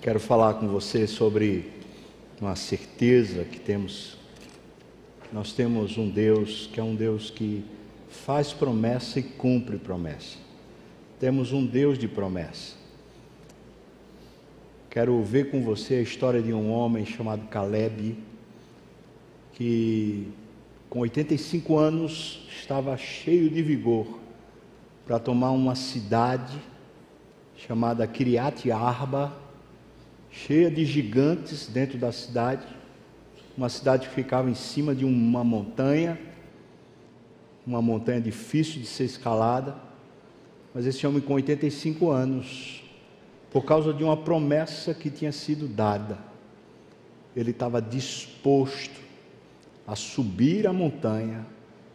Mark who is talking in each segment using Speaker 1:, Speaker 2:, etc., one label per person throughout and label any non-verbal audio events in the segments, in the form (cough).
Speaker 1: Quero falar com você sobre uma certeza que temos. Nós temos um Deus que é um Deus que faz promessa e cumpre promessa. Temos um Deus de promessa. Quero ver com você a história de um homem chamado Caleb, que com 85 anos estava cheio de vigor para tomar uma cidade chamada Kiriat Arba, cheia de gigantes dentro da cidade, uma cidade que ficava em cima de uma montanha, uma montanha difícil de ser escalada, mas esse homem com 85 anos, por causa de uma promessa que tinha sido dada, ele estava disposto a subir a montanha,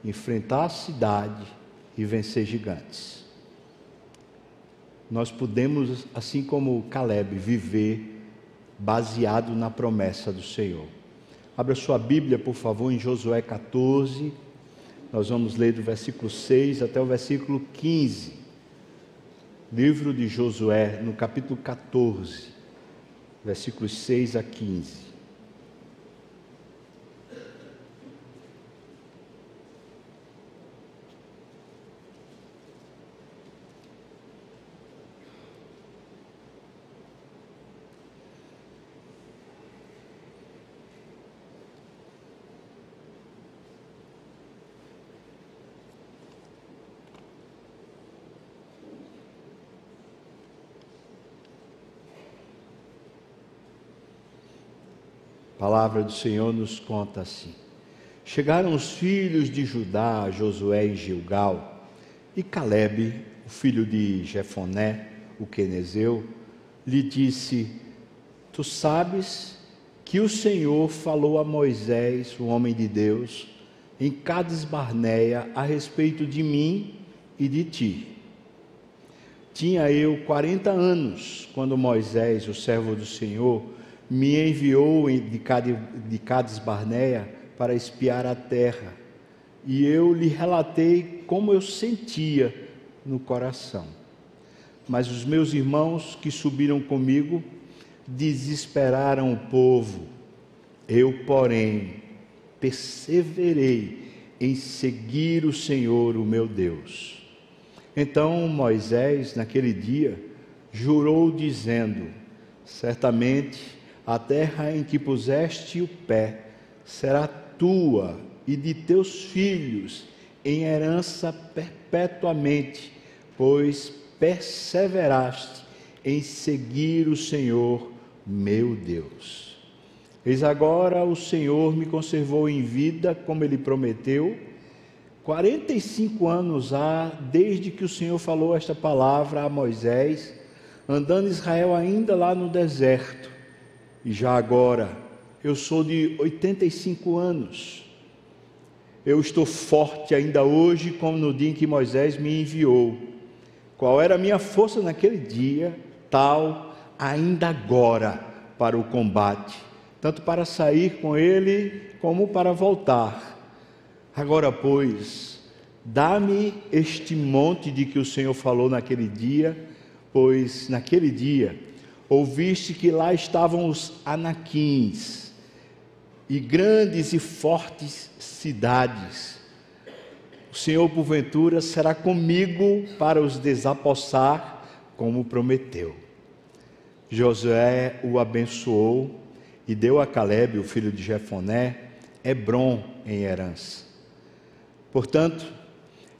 Speaker 1: enfrentar a cidade e vencer gigantes. Nós podemos, assim como Caleb, viver baseado na promessa do Senhor. Abra sua Bíblia, por favor, em Josué 14. Nós vamos ler do versículo 6 até o versículo 15. Livro de Josué, no capítulo 14, versículos 6 a 15. Palavra do Senhor nos conta assim: Chegaram os filhos de Judá, Josué e Gilgal, e Caleb, o filho de Jefoné, o quenezeu, lhe disse: Tu sabes que o Senhor falou a Moisés, o homem de Deus, em Cades Barneia a respeito de mim e de ti. Tinha eu 40 anos quando Moisés, o servo do Senhor, me enviou de Cades Barneia para espiar a terra, e eu lhe relatei como eu sentia no coração. Mas os meus irmãos que subiram comigo desesperaram o povo. Eu, porém, perseverei em seguir o Senhor, o meu Deus. Então Moisés, naquele dia, jurou, dizendo: Certamente a terra em que puseste o pé será tua e de teus filhos em herança perpetuamente, pois perseveraste em seguir o Senhor, meu Deus. Eis agora o Senhor me conservou em vida, como ele prometeu. 45 anos há desde que o Senhor falou esta palavra a Moisés, andando Israel ainda lá no deserto. E já agora, eu sou de 85 anos. Eu estou forte ainda hoje, como no dia em que Moisés me enviou. Qual era a minha força naquele dia, tal ainda agora para o combate, tanto para sair com ele como para voltar. Agora, pois, dá-me este monte de que o Senhor falou naquele dia, pois naquele dia ouviste que lá estavam os anaquins e grandes e fortes cidades. O Senhor, porventura, será comigo para os desapossar, como prometeu. Josué o abençoou e deu a Caleb, o filho de Jefoné, Hebron em herança. Portanto,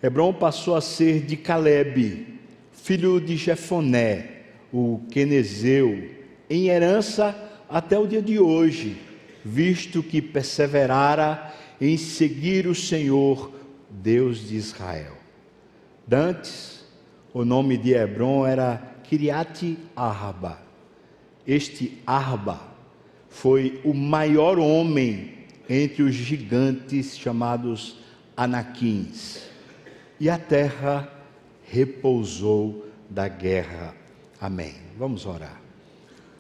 Speaker 1: Hebron passou a ser de Caleb, filho de Jefoné, o Quenezeu, em herança até o dia de hoje, visto que perseverara em seguir o Senhor, Deus de Israel. Dantes, o nome de Hebron era Kiriat Arba. Este Arba foi o maior homem entre os gigantes chamados Anaquins. E a terra repousou da guerra Amém. Vamos orar.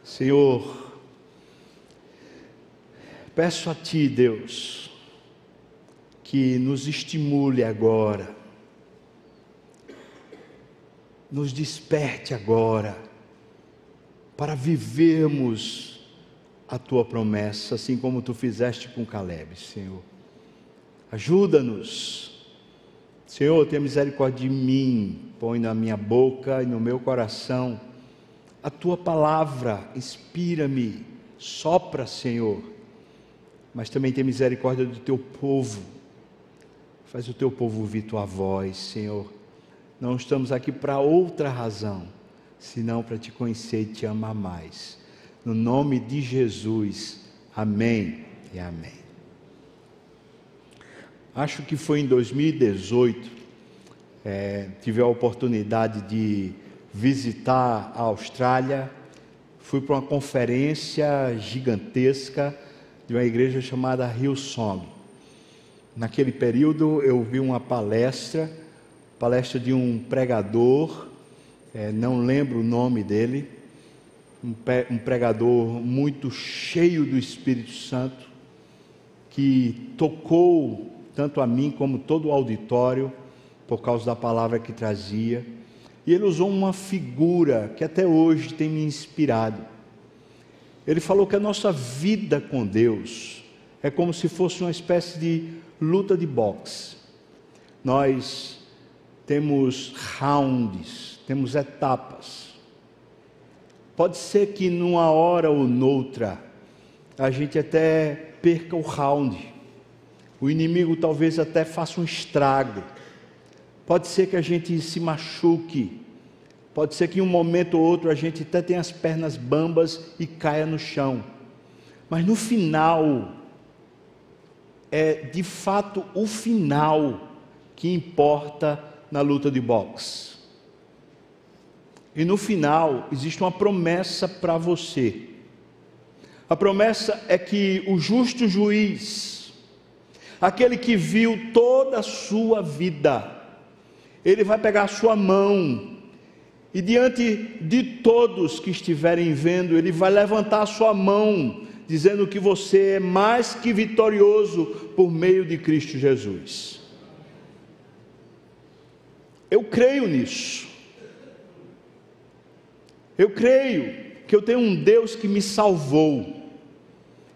Speaker 1: Senhor, peço a Ti, Deus, que nos estimule agora, nos desperte agora, para vivermos a tua promessa, assim como tu fizeste com Caleb, Senhor. Ajuda-nos. Senhor, tenha misericórdia de mim, põe na minha boca e no meu coração a tua palavra, inspira-me, sopra, Senhor, mas também tenha misericórdia do teu povo, faz o teu povo ouvir tua voz, Senhor. Não estamos aqui para outra razão, senão para te conhecer e te amar mais. No nome de Jesus, amém e amém. Acho que foi em 2018, é, tive a oportunidade de visitar a Austrália, fui para uma conferência gigantesca de uma igreja chamada Hillsong. Naquele período eu vi uma palestra, palestra de um pregador é, não lembro o nome dele, um, um pregador muito cheio do Espírito Santo, que tocou tanto a mim como todo o auditório, por causa da palavra que trazia. E ele usou uma figura que até hoje tem me inspirado. Ele falou que a nossa vida com Deus é como se fosse uma espécie de luta de boxe. Nós temos rounds, temos etapas. Pode ser que numa hora ou noutra a gente até perca o round. O inimigo talvez até faça um estrago. Pode ser que a gente se machuque. Pode ser que em um momento ou outro a gente até tenha as pernas bambas e caia no chão. Mas no final, é de fato o final que importa na luta de boxe. E no final, existe uma promessa para você. A promessa é que o justo juiz, aquele que viu toda a sua vida, ele vai pegar a sua mão e diante de todos que estiverem vendo, ele vai levantar a sua mão, dizendo que você é mais que vitorioso por meio de Cristo Jesus. Eu creio nisso. Eu creio que eu tenho um Deus que me salvou.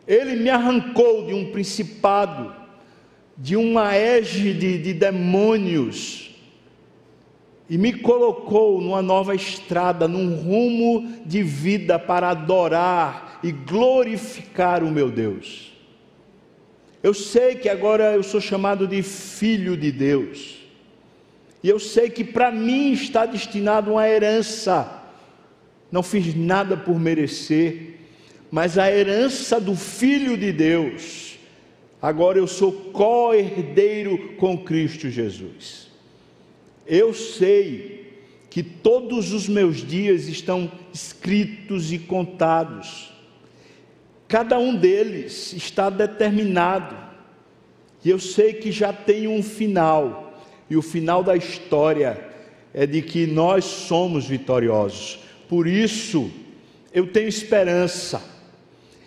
Speaker 1: Ele me arrancou de um principado, de uma égide de demônios, e me colocou numa nova estrada, num rumo de vida para adorar e glorificar o meu Deus. Eu sei que agora eu sou chamado de filho de Deus, e eu sei que para mim está destinado uma herança não fiz nada por merecer, mas a herança do Filho de Deus, agora eu sou co-herdeiro com Cristo Jesus. Eu sei que todos os meus dias estão escritos e contados, cada um deles está determinado, e eu sei que já tem um final, e o final da história é de que nós somos vitoriosos. Por isso, eu tenho esperança.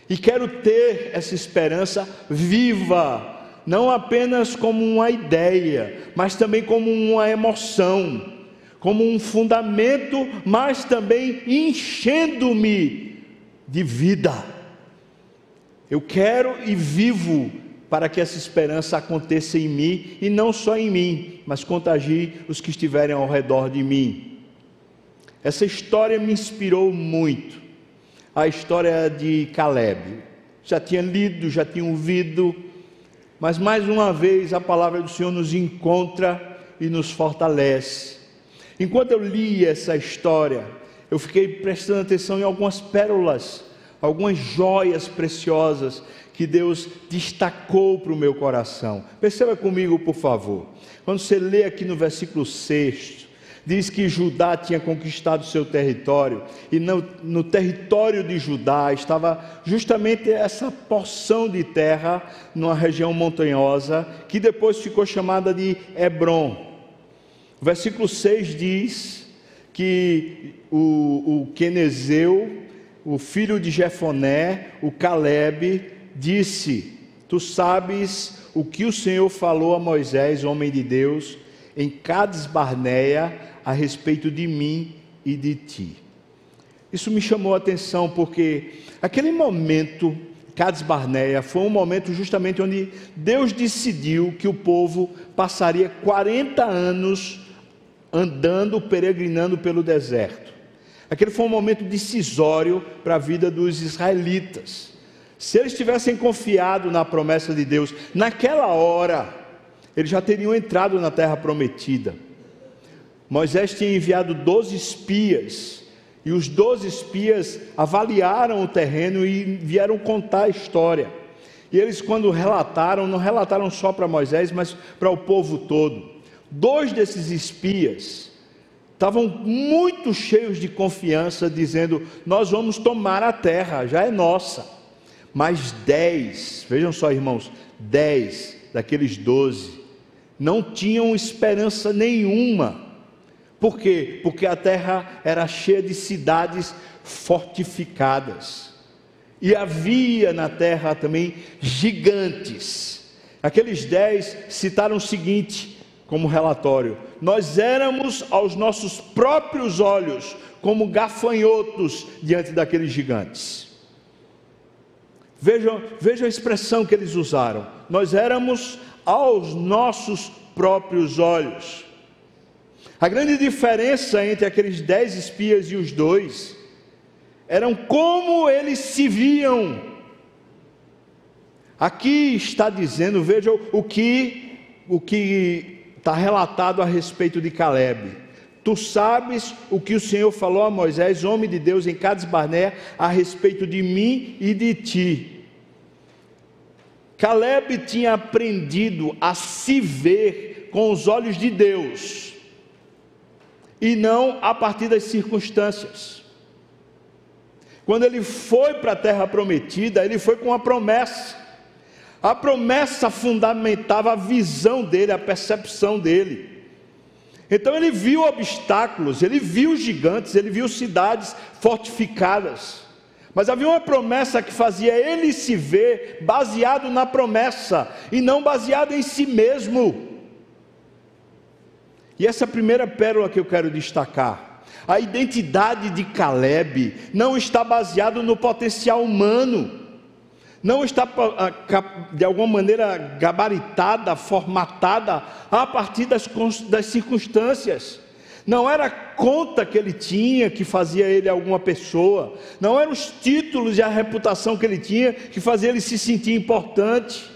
Speaker 1: E quero ter essa esperança viva, não apenas como uma ideia, mas também como uma emoção, como um fundamento, mas também enchendo-me de vida. Eu quero e vivo para que essa esperança aconteça em mim e não só em mim, mas contagie os que estiverem ao redor de mim. Essa história me inspirou muito. A história de Caleb. Já tinha lido, já tinha ouvido, mas mais uma vez a palavra do Senhor nos encontra e nos fortalece. Enquanto eu li essa história, eu fiquei prestando atenção em algumas pérolas, algumas joias preciosas que Deus destacou para o meu coração. Perceba comigo, por favor. Quando você lê aqui no versículo 6, diz que Judá tinha conquistado seu território, e no, no, território de Judá estava justamente essa porção de terra, numa região montanhosa, que depois ficou chamada de Hebron. O versículo 6 diz que o, o Quenezeu, o filho de Jefoné, o Caleb, disse: Tu sabes o que o Senhor falou a Moisés, homem de Deus, em Cades Barneia, a respeito de mim e de ti. Isso me chamou a atenção porque aquele momento, Cades Barneia, foi um momento justamente onde Deus decidiu que o povo passaria 40 anos andando, peregrinando pelo deserto. Aquele foi um momento decisório para a vida dos israelitas. Se eles tivessem confiado na promessa de Deus, naquela hora, eles já teriam entrado na terra prometida. Moisés tinha enviado 12 espias, e os 12 espias avaliaram o terreno e vieram contar a história. E eles, quando relataram, não relataram só para Moisés, mas para o povo todo. Dois desses espias estavam muito cheios de confiança, dizendo: Nós vamos tomar a terra, já é nossa. Mas dez, vejam só, irmãos, dez daqueles doze não tinham esperança nenhuma. Por quê? Porque a terra era cheia de cidades fortificadas. E havia na terra também gigantes. Aqueles dez citaram o seguinte como relatório: Nós éramos aos nossos próprios olhos como gafanhotos diante daqueles gigantes. Vejam, vejam a expressão que eles usaram. Nós éramos aos nossos próprios olhos. A grande diferença entre aqueles dez espias e os dois eram como eles se viam. Aqui está dizendo, vejam o que o que está relatado a respeito de Caleb. Tu sabes o que o Senhor falou a Moisés, homem de Deus, em Cades Barné, a respeito de mim e de ti. Caleb tinha aprendido a se ver com os olhos de Deus e não a partir das circunstâncias. Quando ele foi para a terra prometida, ele foi com uma promessa. A promessa fundamentava a visão dele, a percepção dele. Então ele viu obstáculos, ele viu gigantes, ele viu cidades fortificadas. Mas havia uma promessa que fazia ele se ver baseado na promessa e não baseado em si mesmo. E essa é a primeira pérola que eu quero destacar. A identidade de Caleb não está baseada no potencial humano não está ah, de alguma maneira gabaritada, formatada a partir das, das circunstâncias. Não era a conta que ele tinha que fazia ele alguma pessoa, não eram os títulos e a reputação que ele tinha que fazia ele se sentir importante,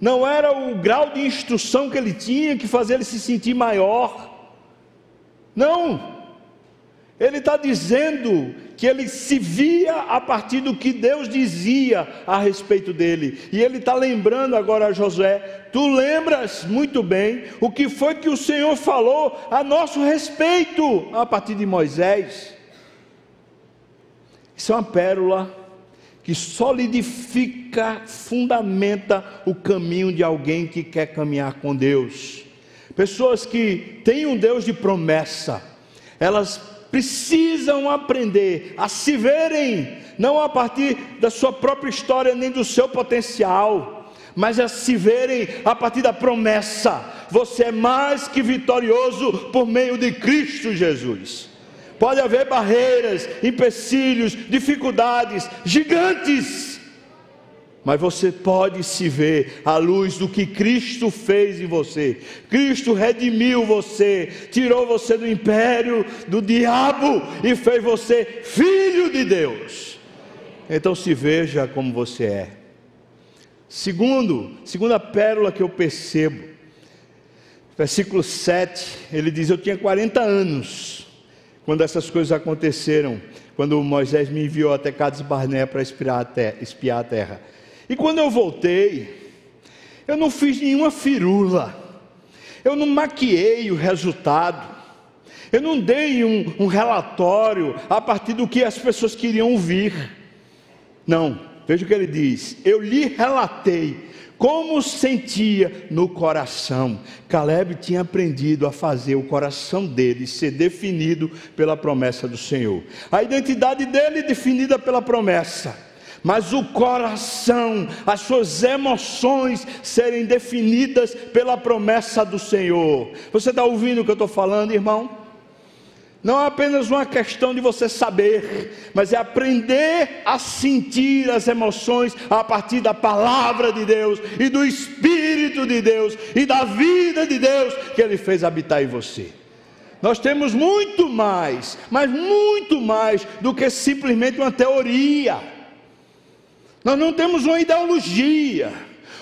Speaker 1: não era o grau de instrução que ele tinha que fazia ele se sentir maior. Não, ele está dizendo que ele se via a partir do que Deus dizia a respeito dele. E ele está lembrando agora a Josué: Tu lembras muito bem o que foi que o Senhor falou a nosso respeito a partir de Moisés. Isso é uma pérola que solidifica, fundamenta o caminho de alguém que quer caminhar com Deus. Pessoas que têm um Deus de promessa, elas precisam aprender a se verem, não a partir da sua própria história nem do seu potencial, mas a se verem a partir da promessa: você é mais que vitorioso por meio de Cristo Jesus. Pode haver barreiras, empecilhos, dificuldades gigantes mas você pode se ver à luz do que Cristo fez em você. Cristo redimiu você, tirou você do império do diabo e fez você filho de Deus. Então se veja como você é. Segundo, segunda pérola que eu percebo, versículo 7, ele diz: Eu tinha 40 anos quando essas coisas aconteceram, quando Moisés me enviou até Cades Barné para espiar a terra. E quando eu voltei, eu não fiz nenhuma firula, eu não maquiei o resultado, eu não dei um, um relatório a partir do que as pessoas queriam ouvir. Não, veja o que ele diz: eu lhe relatei como sentia no coração. Caleb tinha aprendido a fazer o coração dele ser definido pela promessa do Senhor, a identidade dele definida pela promessa mas o coração, as suas emoções serem definidas pela promessa do Senhor. Você está ouvindo o que eu estou falando, irmão? Não é apenas uma questão de você saber, mas é aprender a sentir as emoções a partir da palavra de Deus e do Espírito de Deus e da vida de Deus que Ele fez habitar em você. Nós temos muito mais, mas muito mais do que simplesmente uma teoria. Nós não temos uma ideologia.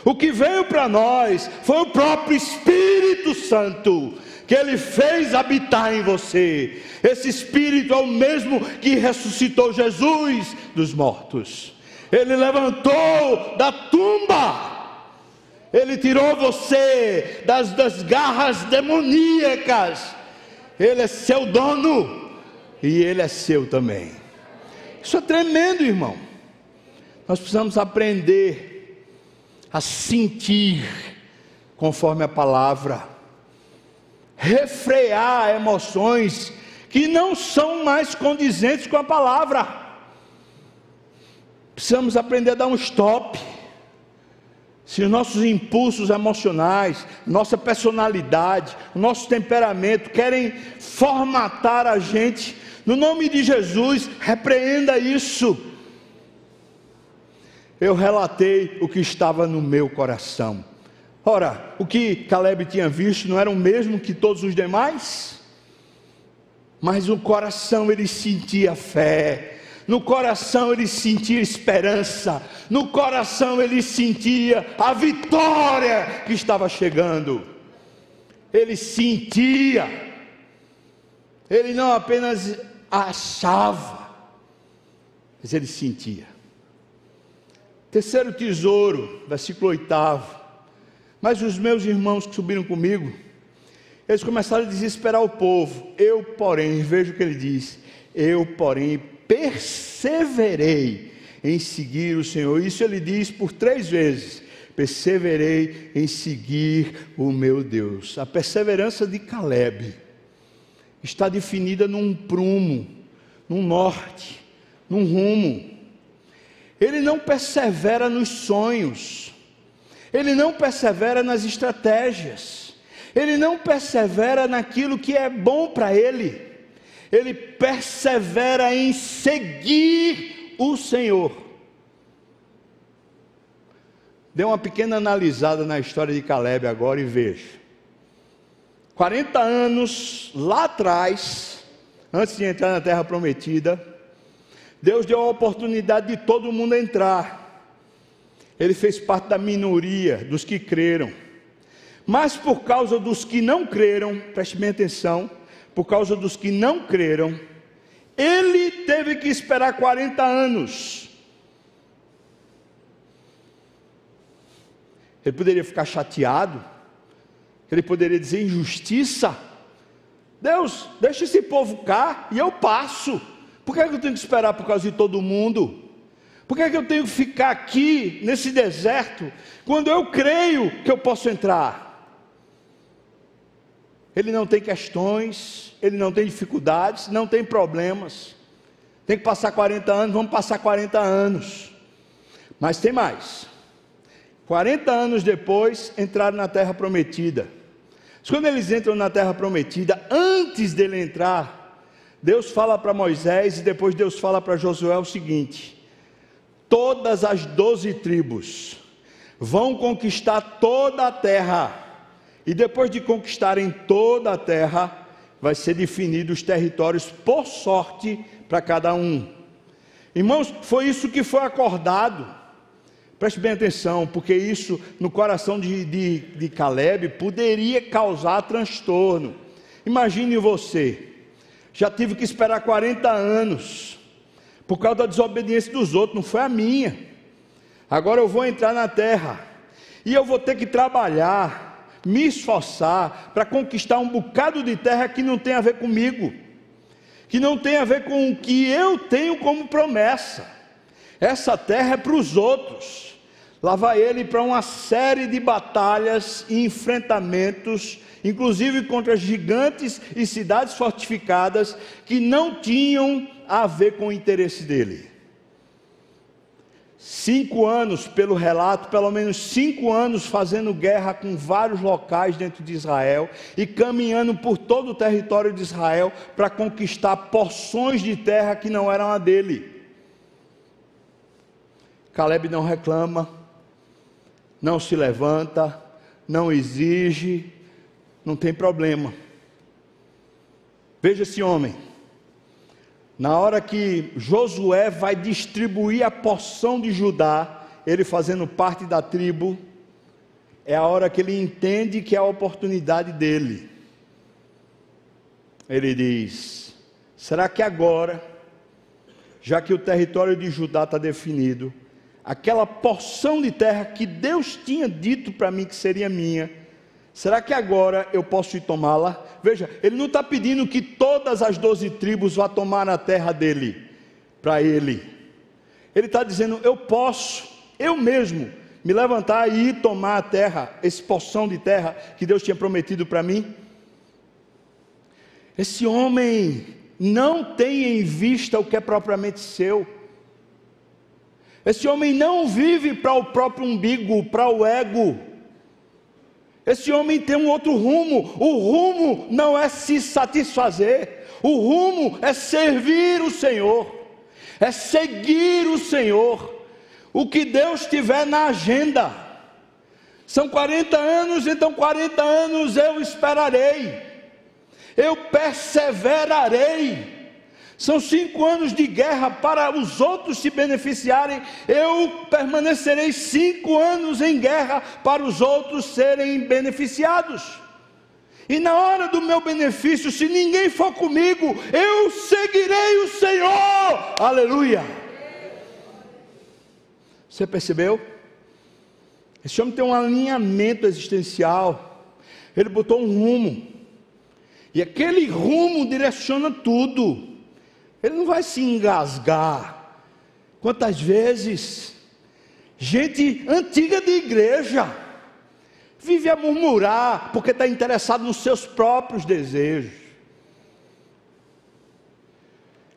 Speaker 1: O que veio para nós foi o próprio Espírito Santo que Ele fez habitar em você. Esse Espírito é o mesmo que ressuscitou Jesus dos mortos. Ele levantou da tumba. Ele tirou você das, das garras demoníacas. Ele é seu dono e ele é seu também. Isso é tremendo, irmão. Nós precisamos aprender a sentir conforme a palavra refrear emoções que não são mais condizentes com a palavra. Precisamos aprender a dar um stop. Se os nossos impulsos emocionais, nossa personalidade, nosso temperamento querem formatar a gente, no nome de Jesus, repreenda isso. Eu relatei o que estava no meu coração. Ora, o que Caleb tinha visto não era o mesmo que todos os demais? Mas no coração ele sentia fé, no coração ele sentia esperança, no coração ele sentia a vitória que estava chegando. Ele sentia, ele não apenas achava, mas ele sentia. Terceiro tesouro, versículo oitavo. Mas os meus irmãos que subiram comigo, eles começaram a desesperar o povo. Eu, porém, veja o que ele diz: eu, porém, perseverei em seguir o Senhor. Isso ele diz por três vezes: perseverei em seguir o meu Deus. A perseverança de Caleb está definida num prumo, num norte, num rumo. Ele não persevera nos sonhos ele não persevera nas estratégias, ele não persevera naquilo que é bom para ele, ele persevera em seguir o Senhor. Dê uma pequena analisada na história de Caleb agora e veja. 40 anos lá atrás, antes de entrar na terra prometida, Deus deu a oportunidade de todo mundo entrar ele fez parte da minoria dos que creram. Mas por causa dos que não creram, preste bem atenção, por causa dos que não creram, ele teve que esperar 40 anos. Ele poderia ficar chateado, ele poderia dizer injustiça. Deus, deixa esse povo cá e eu passo. Por que, é que eu tenho que esperar por causa de todo mundo? Por que, é que eu tenho que ficar aqui, nesse deserto, quando eu creio que eu posso entrar? Ele não tem questões, ele não tem dificuldades, não tem problemas. Tem que passar 40 anos, vamos passar 40 anos. Mas tem mais. 40 anos depois, entraram na terra prometida. Mas quando eles entram na terra prometida, antes dele entrar, Deus fala para Moisés e depois Deus fala para Josué o seguinte: todas as doze tribos vão conquistar toda a terra, e depois de conquistarem toda a terra, vai ser definido os territórios por sorte para cada um. Irmãos, foi isso que foi acordado. Preste bem atenção, porque isso no coração de, de, de Caleb poderia causar transtorno. Imagine você, já tive que esperar 40 anos por causa da desobediência dos outros, não foi a minha. Agora eu vou entrar na terra e eu vou ter que trabalhar, me esforçar para conquistar um bocado de terra que não tem a ver comigo, que não tem a ver com o que eu tenho como promessa. Essa terra é para os outros. Lá vai ele para uma série de batalhas e enfrentamentos, inclusive contra gigantes e cidades fortificadas que não tinham a ver com o interesse dele. cinco anos, pelo relato, pelo menos cinco anos fazendo guerra com vários locais dentro de Israel e caminhando por todo o território de Israel para conquistar porções de terra que não eram a dele. Caleb não reclama, não se levanta, não exige, não tem problema. Veja esse homem. Na hora que Josué vai distribuir a porção de Judá, ele fazendo parte da tribo, é a hora que ele entende que é a oportunidade dele. Ele diz: será que agora, já que o território de Judá está definido, aquela porção de terra que Deus tinha dito para mim que seria minha, será que agora eu posso ir tomá-la? Veja, ele não está pedindo que todas as doze tribos vá tomar a terra dele, para ele. Ele está dizendo: eu posso, eu mesmo, me levantar e ir tomar a terra, esse porção de terra que Deus tinha prometido para mim. Esse homem não tem em vista o que é propriamente seu. Esse homem não vive para o próprio umbigo, para o ego. Esse homem tem um outro rumo. O rumo não é se satisfazer, o rumo é servir o Senhor, é seguir o Senhor. O que Deus tiver na agenda. São 40 anos, então 40 anos eu esperarei, eu perseverarei são cinco anos de guerra para os outros se beneficiarem. Eu permanecerei cinco anos em guerra para os outros serem beneficiados. E na hora do meu benefício, se ninguém for comigo, eu seguirei o Senhor. Aleluia. Você percebeu? Esse homem tem um alinhamento existencial. Ele botou um rumo. E aquele rumo direciona tudo. Ele não vai se engasgar. Quantas vezes gente antiga de igreja vive a murmurar porque está interessado nos seus próprios desejos,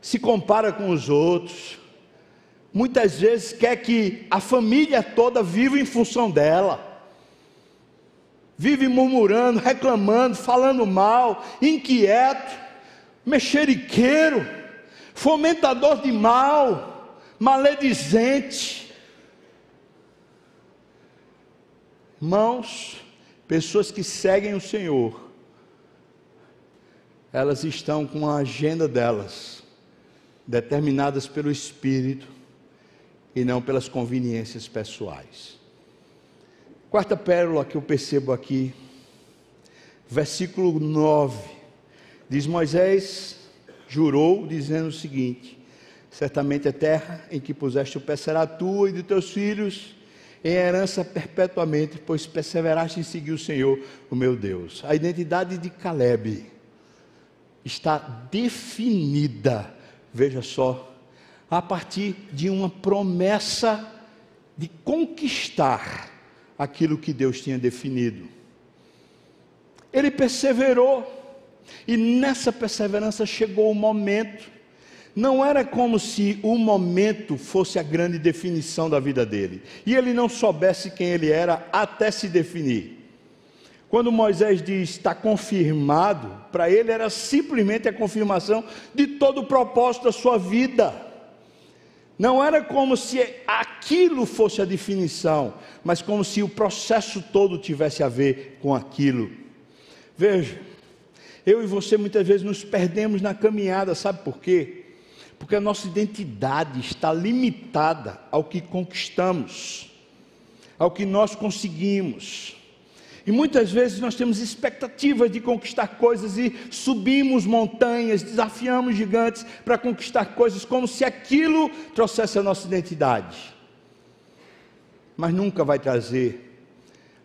Speaker 1: se compara com os outros, muitas vezes quer que a família toda viva em função dela, vive murmurando, reclamando, falando mal, inquieto, mexeriqueiro fomentador de mal, maledizente. Mãos, pessoas que seguem o Senhor, elas estão com a agenda delas, determinadas pelo Espírito e não pelas conveniências pessoais. Quarta pérola que eu percebo aqui, versículo 9, diz Moisés jurou, dizendo o seguinte: Certamente a terra em que puseste o pé será tua e de teus filhos em herança perpetuamente, pois perseveraste em seguir o Senhor, o meu Deus. A identidade de Caleb está definida, veja só, a partir de uma promessa de conquistar aquilo que Deus tinha definido. Ele perseverou e nessa perseverança chegou o momento. Não era como se o momento fosse a grande definição da vida dele. E ele não soubesse quem ele era até se definir. Quando Moisés diz está confirmado, para ele era simplesmente a confirmação de todo o propósito da sua vida. Não era como se aquilo fosse a definição, mas como se o processo todo tivesse a ver com aquilo. Veja, eu e você muitas vezes nos perdemos na caminhada, sabe por quê? Porque a nossa identidade está limitada ao que conquistamos, ao que nós conseguimos. E muitas vezes nós temos expectativas de conquistar coisas e subimos montanhas, desafiamos gigantes para conquistar coisas como se aquilo trouxesse a nossa identidade. Mas nunca vai trazer.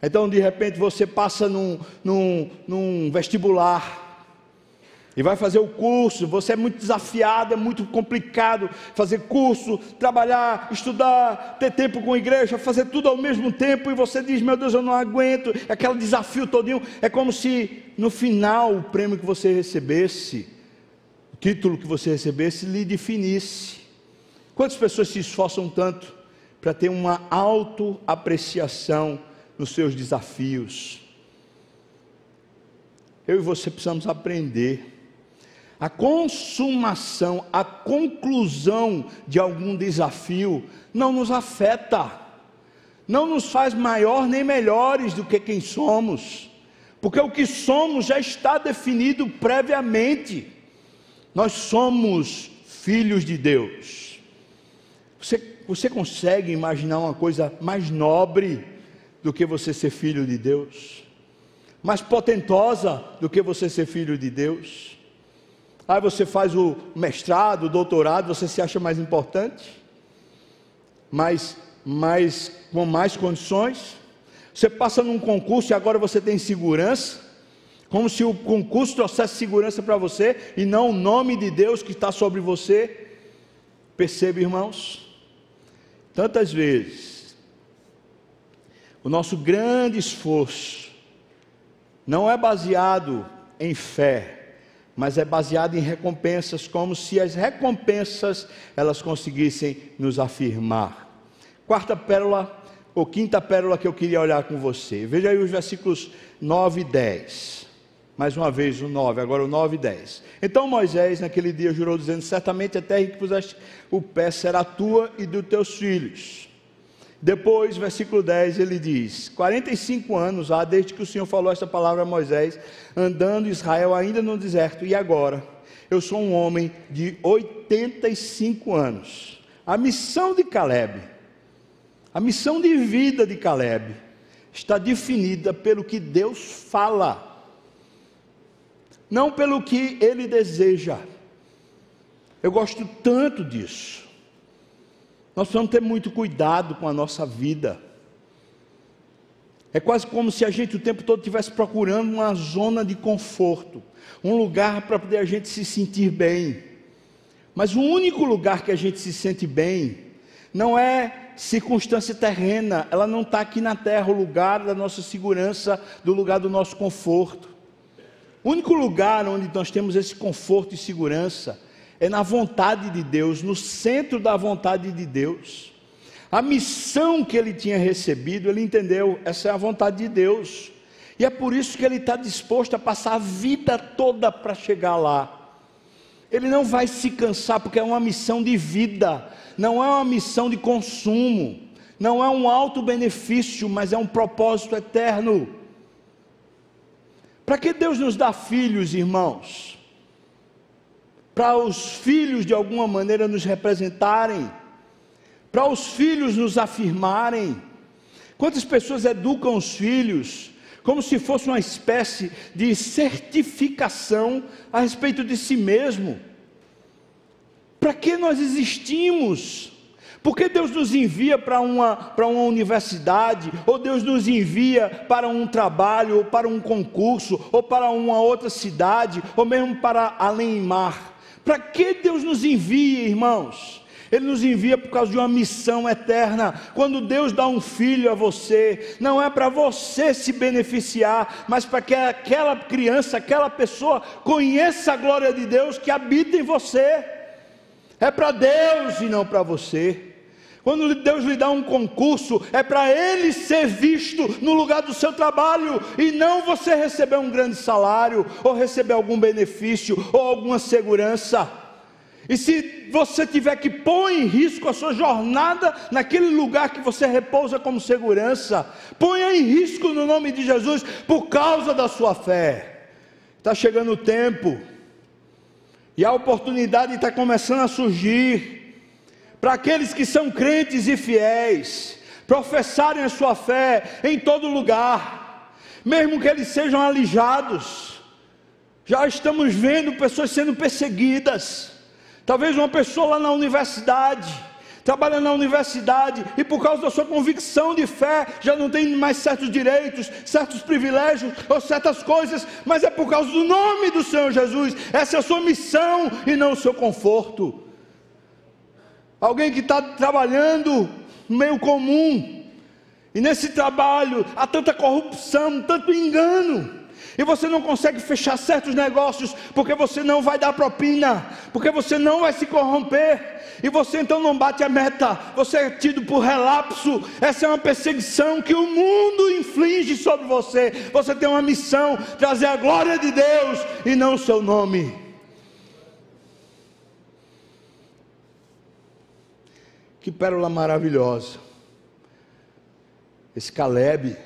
Speaker 1: Então, de repente, você passa num, num, num vestibular e vai fazer o curso, você é muito desafiado, é muito complicado fazer curso, trabalhar, estudar, ter tempo com a igreja, fazer tudo ao mesmo tempo, e você diz, meu Deus, eu não aguento, é aquele desafio todinho, é como se no final o prêmio que você recebesse, o título que você recebesse, lhe definisse. Quantas pessoas se esforçam tanto para ter uma autoapreciação nos seus desafios. Eu e você precisamos aprender. A consumação, a conclusão de algum desafio não nos afeta, não nos faz maior nem melhores do que quem somos, porque o que somos já está definido previamente. Nós somos filhos de Deus. Você, você consegue imaginar uma coisa mais nobre do que você ser filho de Deus? Mais potentosa do que você ser filho de Deus? Aí você faz o mestrado, o doutorado, você se acha mais importante? Mais, mais, com mais condições? Você passa num concurso e agora você tem segurança? como se o concurso trouxesse segurança para você e não o nome de Deus que está sobre você. Perceba, irmãos, tantas vezes, o nosso grande esforço não é baseado em fé, mas é baseado em recompensas, como se as recompensas elas conseguissem nos afirmar. Quarta pérola, ou quinta pérola que eu queria olhar com você. Veja aí os versículos 9 e 10 mais uma vez o 9, agora o 9 e 10. Então Moisés naquele dia jurou, dizendo: Certamente a terra em que puseste o pé será tua e dos teus filhos. Depois, versículo 10, ele diz: 45 anos há desde que o Senhor falou esta palavra a Moisés, andando Israel ainda no deserto, e agora eu sou um homem de 85 anos. A missão de Caleb, a missão de vida de Caleb, está definida pelo que Deus fala não pelo que ele deseja. Eu gosto tanto disso. Nós precisamos ter muito cuidado com a nossa vida. É quase como se a gente o tempo todo estivesse procurando uma zona de conforto, um lugar para poder a gente se sentir bem. Mas o único lugar que a gente se sente bem não é circunstância terrena, ela não está aqui na terra, o lugar da nossa segurança, do lugar do nosso conforto. O único lugar onde nós temos esse conforto e segurança é na vontade de Deus, no centro da vontade de Deus. A missão que ele tinha recebido, ele entendeu, essa é a vontade de Deus. E é por isso que ele está disposto a passar a vida toda para chegar lá. Ele não vai se cansar, porque é uma missão de vida, não é uma missão de consumo, não é um alto benefício, mas é um propósito eterno. Para que Deus nos dá filhos, irmãos? Para os filhos de alguma maneira nos representarem, para os filhos nos afirmarem. Quantas pessoas educam os filhos como se fosse uma espécie de certificação a respeito de si mesmo? Para que nós existimos? Por que Deus nos envia para uma, para uma universidade, ou Deus nos envia para um trabalho, ou para um concurso, ou para uma outra cidade, ou mesmo para além mar? Para que Deus nos envia, irmãos? Ele nos envia por causa de uma missão eterna. Quando Deus dá um filho a você, não é para você se beneficiar, mas para que aquela criança, aquela pessoa conheça a glória de Deus que habita em você. É para Deus e não para você. Quando Deus lhe dá um concurso, é para ele ser visto no lugar do seu trabalho e não você receber um grande salário, ou receber algum benefício, ou alguma segurança. E se você tiver que pôr em risco a sua jornada naquele lugar que você repousa como segurança, ponha em risco no nome de Jesus por causa da sua fé. Está chegando o tempo, e a oportunidade está começando a surgir para aqueles que são crentes e fiéis, professarem a sua fé em todo lugar, mesmo que eles sejam alijados. Já estamos vendo pessoas sendo perseguidas. Talvez uma pessoa lá na universidade, trabalha na universidade e por causa da sua convicção de fé já não tem mais certos direitos, certos privilégios ou certas coisas, mas é por causa do nome do Senhor Jesus. Essa é a sua missão e não o seu conforto alguém que está trabalhando no meio comum, e nesse trabalho há tanta corrupção, tanto engano, E você não consegue fechar certos negócios porque você não vai dar propina, porque você não vai se corromper. E você então não bate a meta, você é tido por relapso. Essa é uma perseguição que o mundo inflige sobre você. Você tem uma missão: trazer a glória de Deus e não o seu nome. Que pérola maravilhosa. Esse Caleb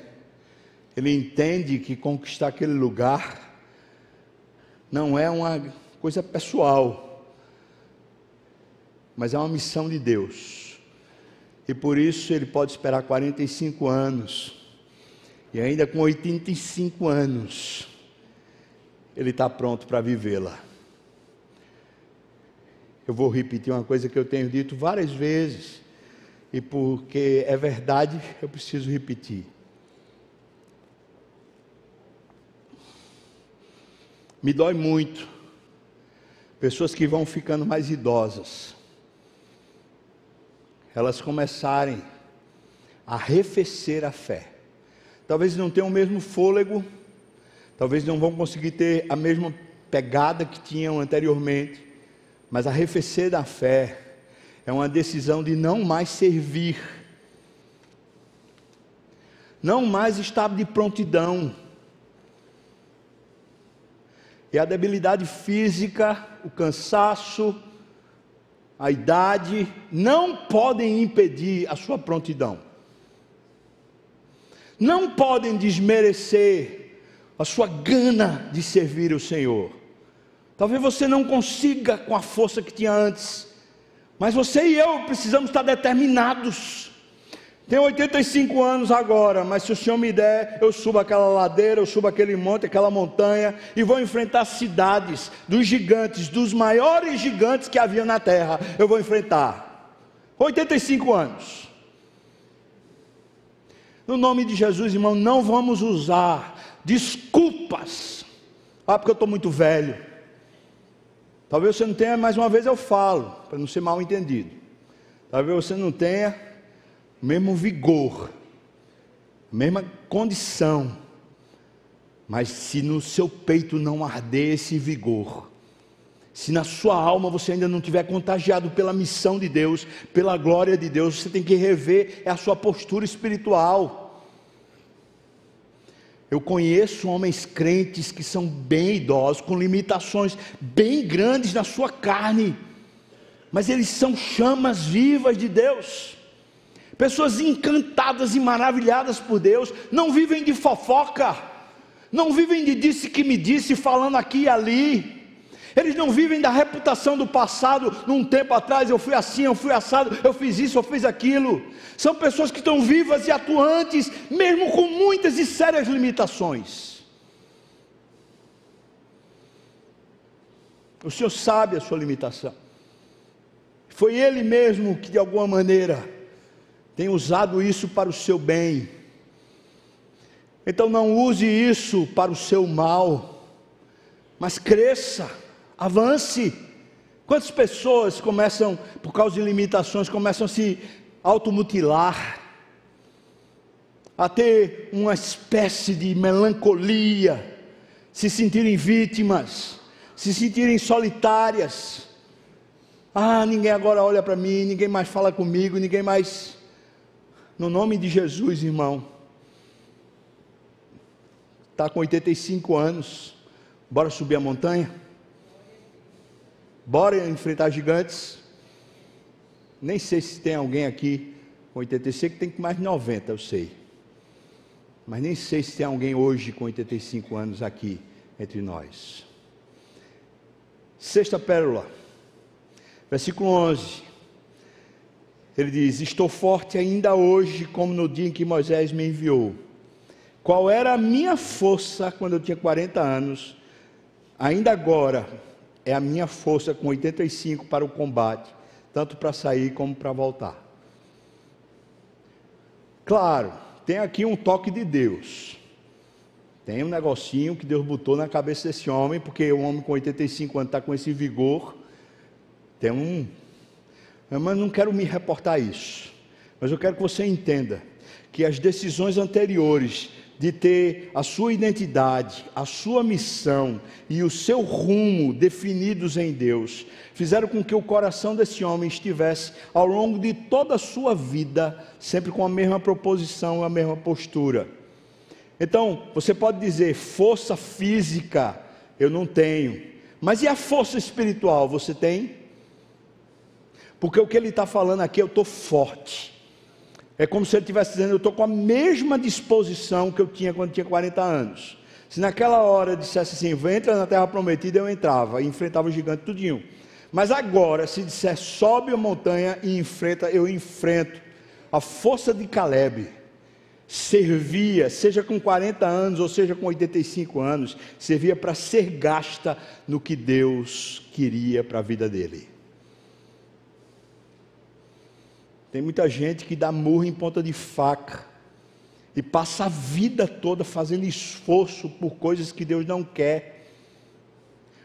Speaker 1: ele entende que conquistar aquele lugar não é uma coisa pessoal, mas é uma missão de Deus. E por isso ele pode esperar 45 anos, e ainda com 85 anos, ele está pronto para vivê-la. Eu vou repetir uma coisa que eu tenho dito várias vezes, e porque é verdade, eu preciso repetir. Me dói muito. Pessoas que vão ficando mais idosas, elas começarem a arrefecer a fé. Talvez não tenham o mesmo fôlego, talvez não vão conseguir ter a mesma pegada que tinham anteriormente, mas arrefecer da fé é uma decisão de não mais servir, não mais estar de prontidão, e a debilidade física, o cansaço, a idade, não podem impedir a sua prontidão. Não podem desmerecer a sua gana de servir o Senhor. Talvez você não consiga com a força que tinha antes, mas você e eu precisamos estar determinados tenho 85 anos agora, mas se o Senhor me der, eu subo aquela ladeira, eu subo aquele monte, aquela montanha e vou enfrentar cidades dos gigantes, dos maiores gigantes que havia na terra. Eu vou enfrentar. 85 anos. No nome de Jesus, irmão, não vamos usar desculpas. Ah, porque eu estou muito velho. Talvez você não tenha, mais uma vez eu falo, para não ser mal entendido. Talvez você não tenha mesmo vigor, mesma condição, mas se no seu peito não arder esse vigor, se na sua alma você ainda não tiver contagiado pela missão de Deus, pela glória de Deus, você tem que rever a sua postura espiritual. Eu conheço homens crentes que são bem idosos, com limitações bem grandes na sua carne, mas eles são chamas vivas de Deus. Pessoas encantadas e maravilhadas por Deus, não vivem de fofoca, não vivem de disse que me disse, falando aqui e ali. Eles não vivem da reputação do passado, num tempo atrás eu fui assim, eu fui assado, eu fiz isso, eu fiz aquilo. São pessoas que estão vivas e atuantes, mesmo com muitas e sérias limitações. O Senhor sabe a sua limitação. Foi Ele mesmo que, de alguma maneira, tem usado isso para o seu bem. Então não use isso para o seu mal, mas cresça, avance. Quantas pessoas começam, por causa de limitações, começam a se automutilar, a ter uma espécie de melancolia, se sentirem vítimas, se sentirem solitárias. Ah, ninguém agora olha para mim, ninguém mais fala comigo, ninguém mais no nome de Jesus, irmão. Está com 85 anos. Bora subir a montanha? Bora enfrentar gigantes? Nem sei se tem alguém aqui com 85 que tem mais de 90, eu sei. Mas nem sei se tem alguém hoje com 85 anos aqui entre nós. Sexta pérola, versículo 11. Ele diz: Estou forte ainda hoje, como no dia em que Moisés me enviou. Qual era a minha força quando eu tinha 40 anos? Ainda agora é a minha força com 85 para o combate, tanto para sair como para voltar. Claro, tem aqui um toque de Deus. Tem um negocinho que Deus botou na cabeça desse homem, porque o homem com 85 anos está com esse vigor. Tem um, mas não quero me reportar isso. Mas eu quero que você entenda que as decisões anteriores de ter a sua identidade, a sua missão e o seu rumo definidos em Deus, fizeram com que o coração desse homem estivesse ao longo de toda a sua vida sempre com a mesma proposição, a mesma postura. Então, você pode dizer, força física eu não tenho, mas e a força espiritual você tem? Porque o que ele está falando aqui, eu estou forte. É como se ele estivesse dizendo, eu estou com a mesma disposição que eu tinha quando tinha 40 anos. Se naquela hora dissesse assim, entra na terra prometida, eu entrava e enfrentava o gigante tudinho. Mas agora, se disser, sobe a montanha e enfrenta, eu enfrento. A força de Caleb servia, seja com 40 anos ou seja com 85 anos, servia para ser gasta no que Deus queria para a vida dele. Tem muita gente que dá murro em ponta de faca e passa a vida toda fazendo esforço por coisas que Deus não quer,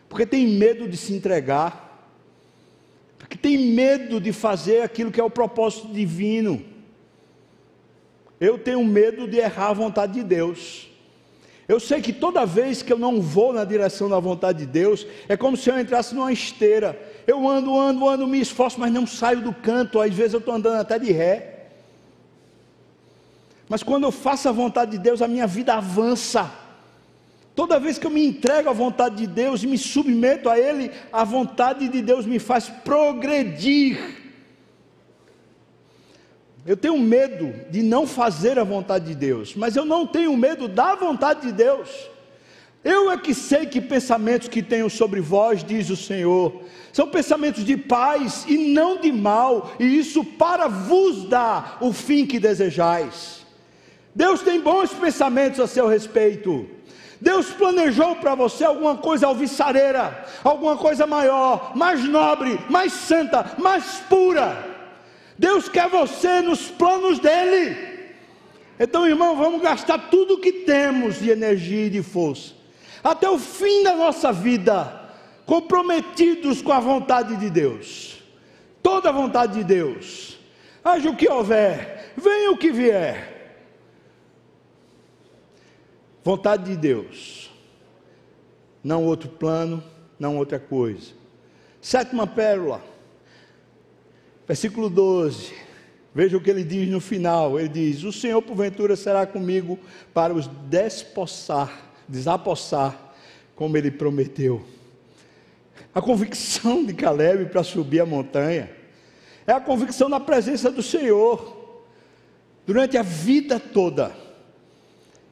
Speaker 1: porque tem medo de se entregar, porque tem medo de fazer aquilo que é o propósito divino. Eu tenho medo de errar a vontade de Deus. Eu sei que toda vez que eu não vou na direção da vontade de Deus, é como se eu entrasse numa esteira eu ando, ando, ando, me esforço, mas não saio do canto. Às vezes eu estou andando até de ré. Mas quando eu faço a vontade de Deus, a minha vida avança. Toda vez que eu me entrego à vontade de Deus e me submeto a Ele, a vontade de Deus me faz progredir. Eu tenho medo de não fazer a vontade de Deus, mas eu não tenho medo da vontade de Deus. Eu é que sei que pensamentos que tenho sobre vós, diz o Senhor, são pensamentos de paz e não de mal, e isso para vos dar o fim que desejais. Deus tem bons pensamentos a seu respeito. Deus planejou para você alguma coisa alvissareira, alguma coisa maior, mais nobre, mais santa, mais pura. Deus quer você nos planos dele. Então, irmão, vamos gastar tudo o que temos de energia e de força até o fim da nossa vida, comprometidos com a vontade de Deus, toda a vontade de Deus, haja o que houver, venha o que vier. Vontade de Deus, não outro plano, não outra coisa. Sétima pérola, versículo 12. Veja o que ele diz no final: ele diz: O Senhor, porventura, será comigo para os despossar desapossar, como ele prometeu. A convicção de Caleb para subir a montanha é a convicção na presença do Senhor. Durante a vida toda,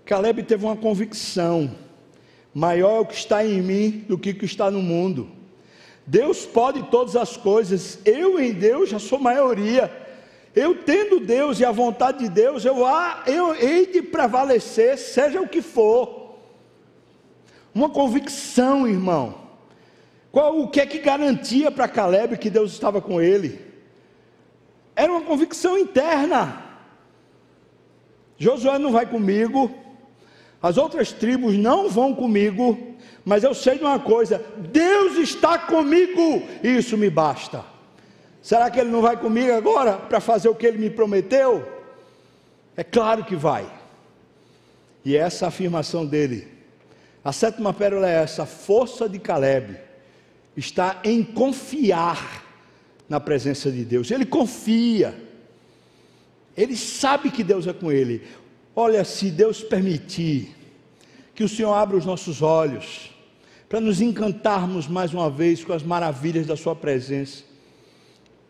Speaker 1: Caleb teve uma convicção: maior é o que está em mim do que o que está no mundo. Deus pode todas as coisas, eu em Deus já sou maioria. Eu tendo Deus e a vontade de Deus, eu, eu hei de prevalecer, seja o que for uma convicção, irmão. Qual, o que é que garantia para Caleb que Deus estava com ele? Era uma convicção interna. Josué não vai comigo, as outras tribos não vão comigo, mas eu sei de uma coisa: Deus está comigo, e isso me basta. Será que ele não vai comigo agora para fazer o que ele me prometeu? É claro que vai. E essa afirmação dele a sétima pérola é essa: a força de Caleb está em confiar na presença de Deus. Ele confia, ele sabe que Deus é com ele. Olha, se Deus permitir que o Senhor abra os nossos olhos, para nos encantarmos mais uma vez com as maravilhas da Sua presença,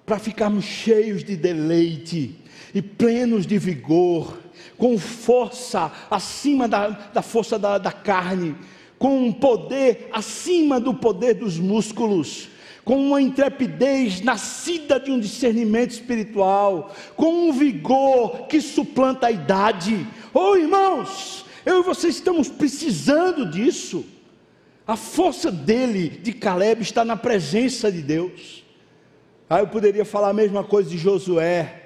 Speaker 1: para ficarmos cheios de deleite e plenos de vigor, com força acima da, da força da, da carne, com um poder acima do poder dos músculos, com uma intrepidez nascida de um discernimento espiritual, com um vigor que suplanta a idade. Oh irmãos, eu e vocês estamos precisando disso. A força dele, de Caleb, está na presença de Deus. Aí ah, eu poderia falar a mesma coisa de Josué.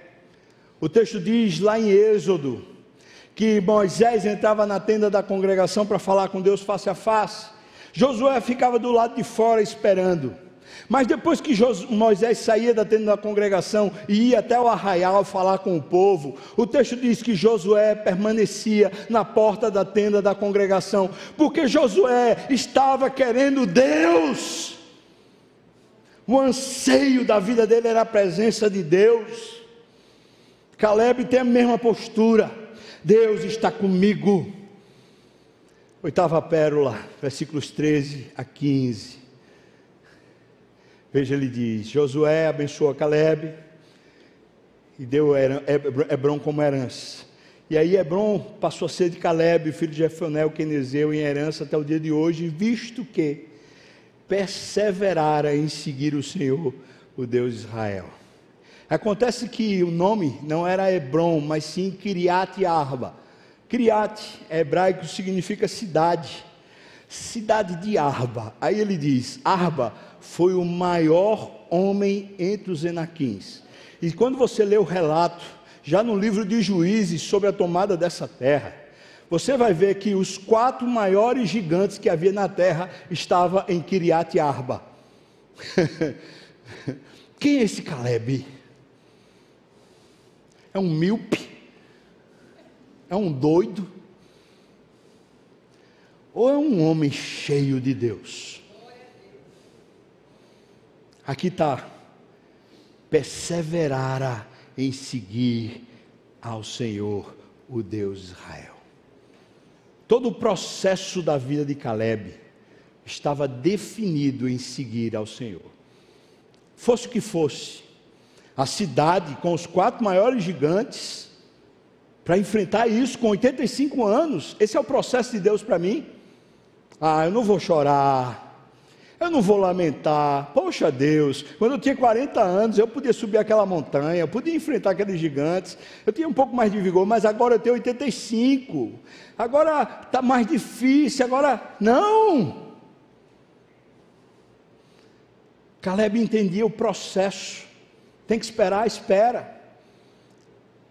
Speaker 1: O texto diz lá em Êxodo, que Moisés entrava na tenda da congregação para falar com Deus face a face. Josué ficava do lado de fora esperando. Mas depois que Moisés saía da tenda da congregação e ia até o arraial falar com o povo, o texto diz que Josué permanecia na porta da tenda da congregação, porque Josué estava querendo Deus. O anseio da vida dele era a presença de Deus. Caleb tem a mesma postura. Deus está comigo. Oitava pérola, versículos 13 a 15. Veja, ele diz: Josué abençoou Caleb e deu Hebron como herança. E aí Hebron passou a ser de Caleb, filho de Jefoné, o Quenezeu, em herança até o dia de hoje, visto que perseverara em seguir o Senhor, o Deus de Israel. Acontece que o nome não era Hebron, mas sim Kiriat Arba. Kiriat, hebraico, significa cidade. Cidade de Arba. Aí ele diz: Arba foi o maior homem entre os Enaquins. E quando você lê o relato, já no livro de Juízes, sobre a tomada dessa terra, você vai ver que os quatro maiores gigantes que havia na terra estavam em Kiriat Arba. (laughs) Quem é esse Caleb? É um míope? É um doido? Ou é um homem cheio de Deus? Aqui está. Perseverara em seguir ao Senhor, o Deus de Israel. Todo o processo da vida de Caleb estava definido em seguir ao Senhor. Fosse o que fosse, a cidade com os quatro maiores gigantes, para enfrentar isso com 85 anos, esse é o processo de Deus para mim. Ah, eu não vou chorar, eu não vou lamentar. Poxa Deus, quando eu tinha 40 anos, eu podia subir aquela montanha, eu podia enfrentar aqueles gigantes. Eu tinha um pouco mais de vigor, mas agora eu tenho 85. Agora está mais difícil. Agora, não. Caleb entendia o processo. Tem que esperar, espera.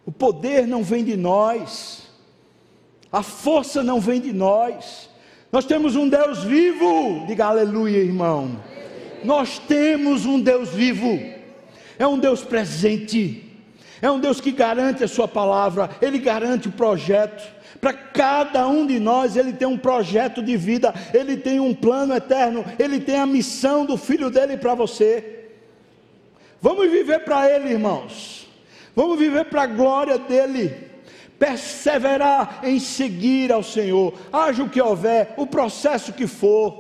Speaker 1: O poder não vem de nós. A força não vem de nós. Nós temos um Deus vivo, diga aleluia, irmão. Nós temos um Deus vivo, é um Deus presente, é um Deus que garante a Sua palavra, Ele garante o projeto. Para cada um de nós, Ele tem um projeto de vida, Ele tem um plano eterno, Ele tem a missão do Filho dele para você. Vamos viver para Ele, irmãos, vamos viver para a glória dEle perseverar em seguir ao Senhor, haja o que houver, o processo que for.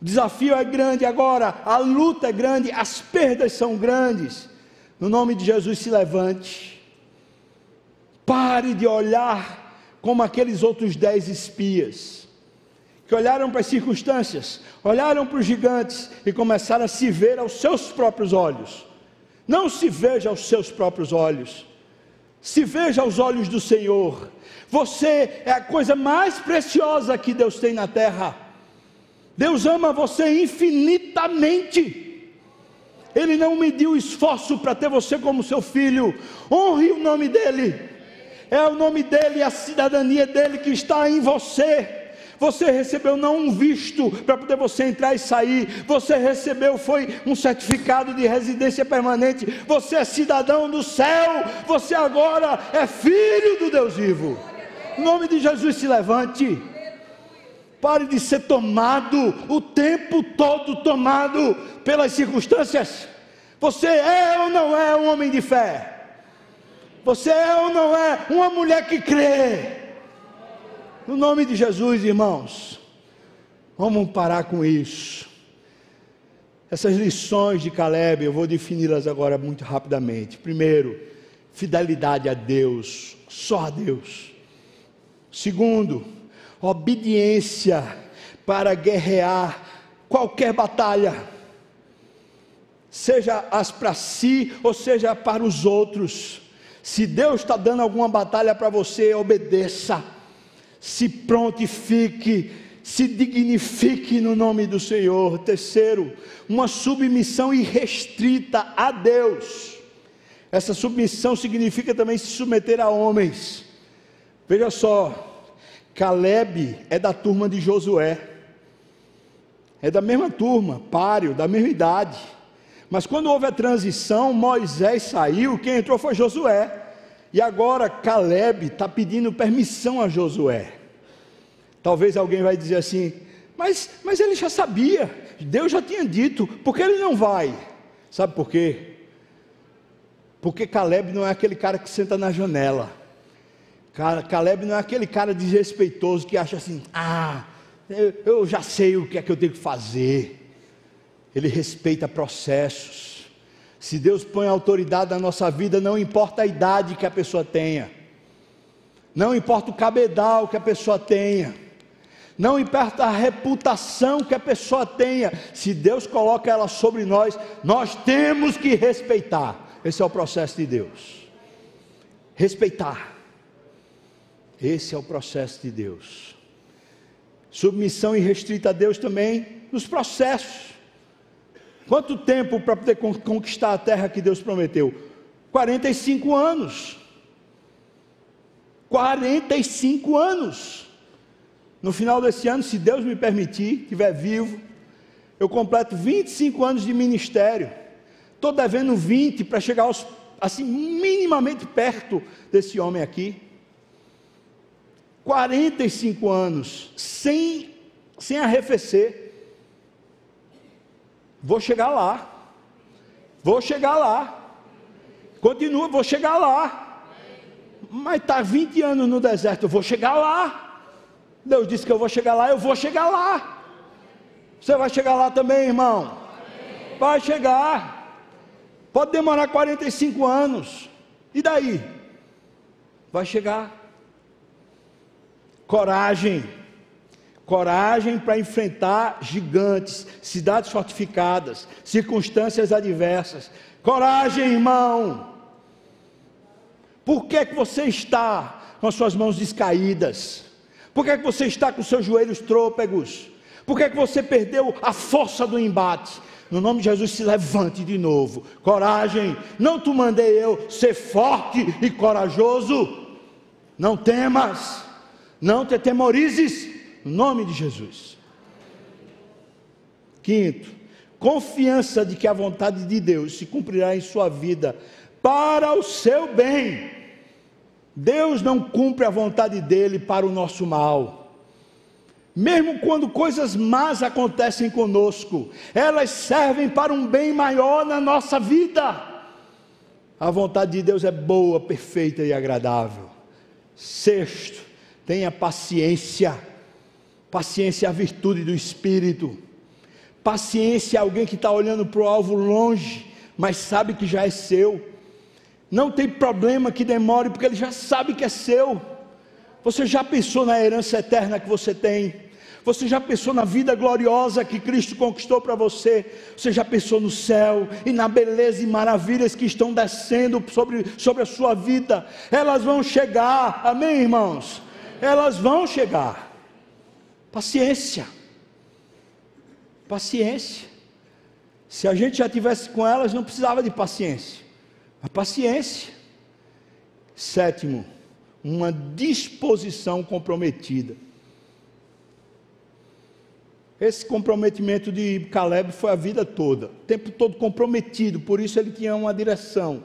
Speaker 1: O desafio é grande agora, a luta é grande, as perdas são grandes. No nome de Jesus, se levante. Pare de olhar como aqueles outros dez espias, que olharam para as circunstâncias, olharam para os gigantes e começaram a se ver aos seus próprios olhos. Não se veja aos seus próprios olhos se veja aos olhos do Senhor. Você é a coisa mais preciosa que Deus tem na terra. Deus ama você infinitamente. Ele não mediu esforço para ter você como seu filho. Honre o nome dEle. É o nome dEle, a cidadania dEle que está em você. Você recebeu não um visto para poder você entrar e sair. Você recebeu foi um certificado de residência permanente. Você é cidadão do céu. Você agora é filho do Deus vivo. Em nome de Jesus se levante. Pare de ser tomado o tempo todo tomado pelas circunstâncias. Você é ou não é um homem de fé? Você é ou não é uma mulher que crê? No nome de Jesus, irmãos, vamos parar com isso. Essas lições de Caleb, eu vou defini-las agora muito rapidamente. Primeiro, fidelidade a Deus, só a Deus. Segundo, obediência para guerrear qualquer batalha, seja as para si ou seja para os outros. Se Deus está dando alguma batalha para você, obedeça se prontifique, se dignifique no nome do Senhor. Terceiro, uma submissão irrestrita a Deus. Essa submissão significa também se submeter a homens. Veja só, Caleb é da turma de Josué. é da mesma turma, páreo, da mesma idade. Mas quando houve a transição, Moisés saiu, quem entrou foi Josué. E agora Caleb está pedindo permissão a Josué. Talvez alguém vai dizer assim, mas, mas ele já sabia, Deus já tinha dito, por que ele não vai? Sabe por quê? Porque Caleb não é aquele cara que senta na janela. Caleb não é aquele cara desrespeitoso que acha assim: ah, eu, já sei o que é que eu tenho que fazer. Ele respeita processos. Se Deus põe autoridade na nossa vida, não importa a idade que a pessoa tenha, não importa o cabedal que a pessoa tenha, não importa a reputação que a pessoa tenha, se Deus coloca ela sobre nós, nós temos que respeitar. Esse é o processo de Deus. Respeitar. Esse é o processo de Deus. Submissão irrestrita a Deus também nos processos. Quanto tempo para poder conquistar a terra que Deus prometeu? 45 anos. 45 anos. No final desse ano, se Deus me permitir, estiver vivo, eu completo 25 anos de ministério. Estou devendo 20 para chegar aos, assim, minimamente perto desse homem aqui. 45 anos, sem, sem arrefecer. Vou chegar lá. Vou chegar lá. Continua, vou chegar lá. Mas está 20 anos no deserto, eu vou chegar lá. Deus disse que eu vou chegar lá, eu vou chegar lá. Você vai chegar lá também, irmão? Vai chegar. Pode demorar 45 anos. E daí? Vai chegar. Coragem. Coragem para enfrentar gigantes, cidades fortificadas, circunstâncias adversas. Coragem, irmão. Por que, que você está com as suas mãos descaídas? Por que, que você está com os seus joelhos trôpegos? Por que, que você perdeu a força do embate? No nome de Jesus, se levante de novo. Coragem. Não te mandei eu ser forte e corajoso. Não temas. Não te temorizes. No nome de Jesus. Quinto, confiança de que a vontade de Deus se cumprirá em sua vida para o seu bem. Deus não cumpre a vontade dele para o nosso mal mesmo quando coisas más acontecem conosco, elas servem para um bem maior na nossa vida. A vontade de Deus é boa, perfeita e agradável. Sexto, tenha paciência. Paciência é a virtude do Espírito. Paciência é alguém que está olhando para o alvo longe, mas sabe que já é seu. Não tem problema que demore, porque ele já sabe que é seu. Você já pensou na herança eterna que você tem? Você já pensou na vida gloriosa que Cristo conquistou para você? Você já pensou no céu e na beleza e maravilhas que estão descendo sobre, sobre a sua vida? Elas vão chegar, amém, irmãos? Elas vão chegar. Paciência. Paciência. Se a gente já tivesse com elas, não precisava de paciência. A paciência. Sétimo, uma disposição comprometida. Esse comprometimento de Caleb foi a vida toda, o tempo todo comprometido, por isso ele tinha uma direção: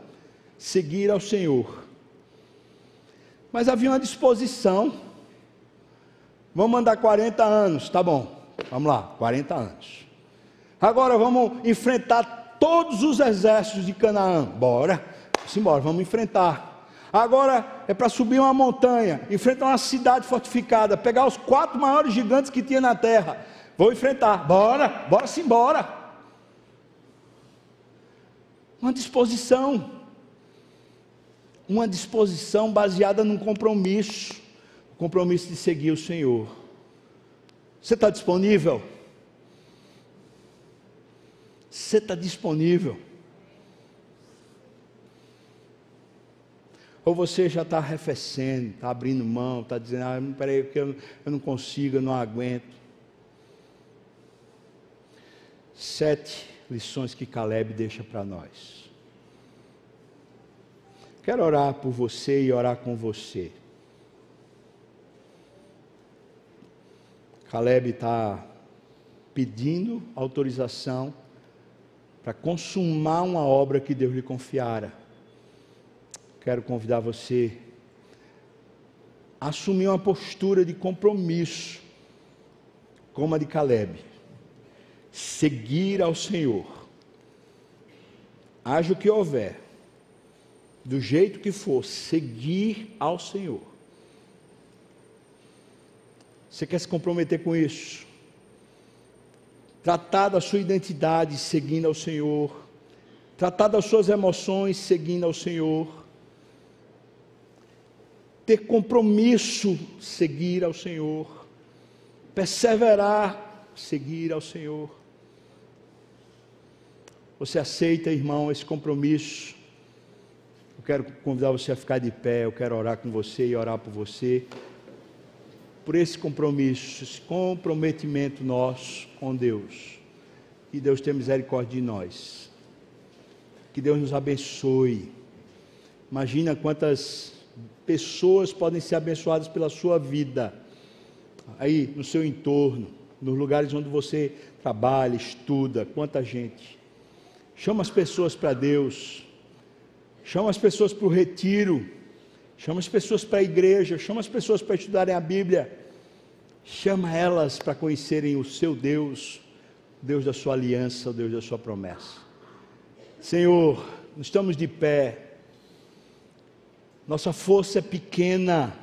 Speaker 1: seguir ao Senhor. Mas havia uma disposição. Vamos mandar 40 anos, tá bom, vamos lá, 40 anos. Agora vamos enfrentar todos os exércitos de Canaã, bora, embora, vamos enfrentar. Agora é para subir uma montanha, enfrentar uma cidade fortificada, pegar os quatro maiores gigantes que tinha na terra Vou enfrentar. Bora, bora sim, bora. Uma disposição. Uma disposição baseada num compromisso. O compromisso de seguir o Senhor. Você está disponível? Você está disponível? Ou você já está arrefecendo, está abrindo mão, está dizendo, ah, peraí, eu, eu não consigo, eu não aguento. sete lições que Caleb deixa para nós. Quero orar por você e orar com você. Caleb está pedindo autorização para consumar uma obra que Deus lhe confiara. Quero convidar você a assumir uma postura de compromisso, como a de Caleb. Seguir ao Senhor. Haja o que houver, do jeito que for, seguir ao Senhor. Você quer se comprometer com isso? Tratar da sua identidade seguindo ao Senhor. Tratar das suas emoções seguindo ao Senhor. Ter compromisso, seguir ao Senhor. Perseverar, seguir ao Senhor. Você aceita, irmão, esse compromisso? Eu quero convidar você a ficar de pé, eu quero orar com você e orar por você por esse compromisso, esse comprometimento nosso com Deus. Que Deus tenha misericórdia de nós. Que Deus nos abençoe. Imagina quantas pessoas podem ser abençoadas pela sua vida, aí no seu entorno, nos lugares onde você trabalha, estuda, quanta gente. Chama as pessoas para Deus, chama as pessoas para o retiro Chama as pessoas para a igreja, chama as pessoas para estudarem a Bíblia. Chama elas para conhecerem o seu Deus, Deus da sua aliança, o Deus da sua promessa. Senhor, estamos de pé. Nossa força é pequena.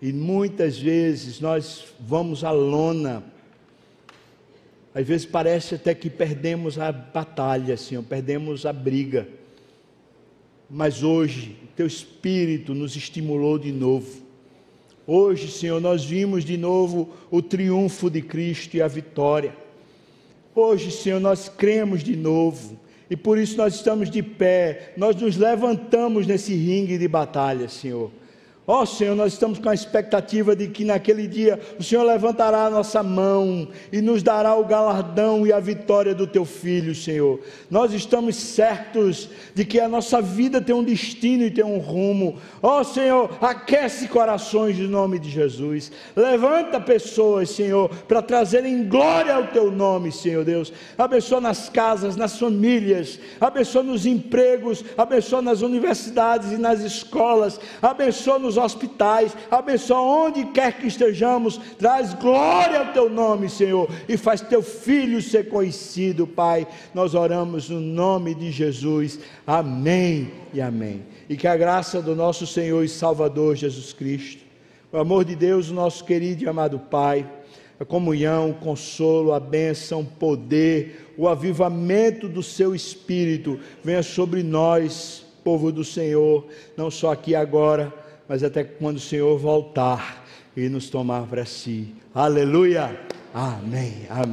Speaker 1: E muitas vezes nós vamos à lona. Às vezes parece até que perdemos a batalha, Senhor, perdemos a briga. Mas hoje, teu Espírito nos estimulou de novo. Hoje, Senhor, nós vimos de novo o triunfo de Cristo e a vitória. Hoje, Senhor, nós cremos de novo. E por isso nós estamos de pé, nós nos levantamos nesse ringue de batalha, Senhor. Ó oh, Senhor, nós estamos com a expectativa de que naquele dia o Senhor levantará a nossa mão e nos dará o galardão e a vitória do teu filho, Senhor. Nós estamos certos de que a nossa vida tem um destino e tem um rumo. Ó oh, Senhor, aquece corações em nome de Jesus. Levanta pessoas, Senhor, para trazerem glória ao teu nome, Senhor Deus. Abençoa nas casas, nas famílias, abençoa nos empregos, abençoa nas universidades e nas escolas, abençoa nos hospitais, abençoa onde quer que estejamos, traz glória ao teu nome, Senhor, e faz teu filho ser conhecido, Pai. Nós oramos no nome de Jesus, amém e amém. E que a graça do nosso Senhor e Salvador Jesus Cristo, o amor de Deus, nosso querido e amado Pai, a comunhão, o consolo, a bênção, o poder, o avivamento do seu Espírito venha sobre nós, povo do Senhor, não só aqui agora, mas até quando o Senhor voltar e nos tomar para si. Aleluia! Amém. Amém.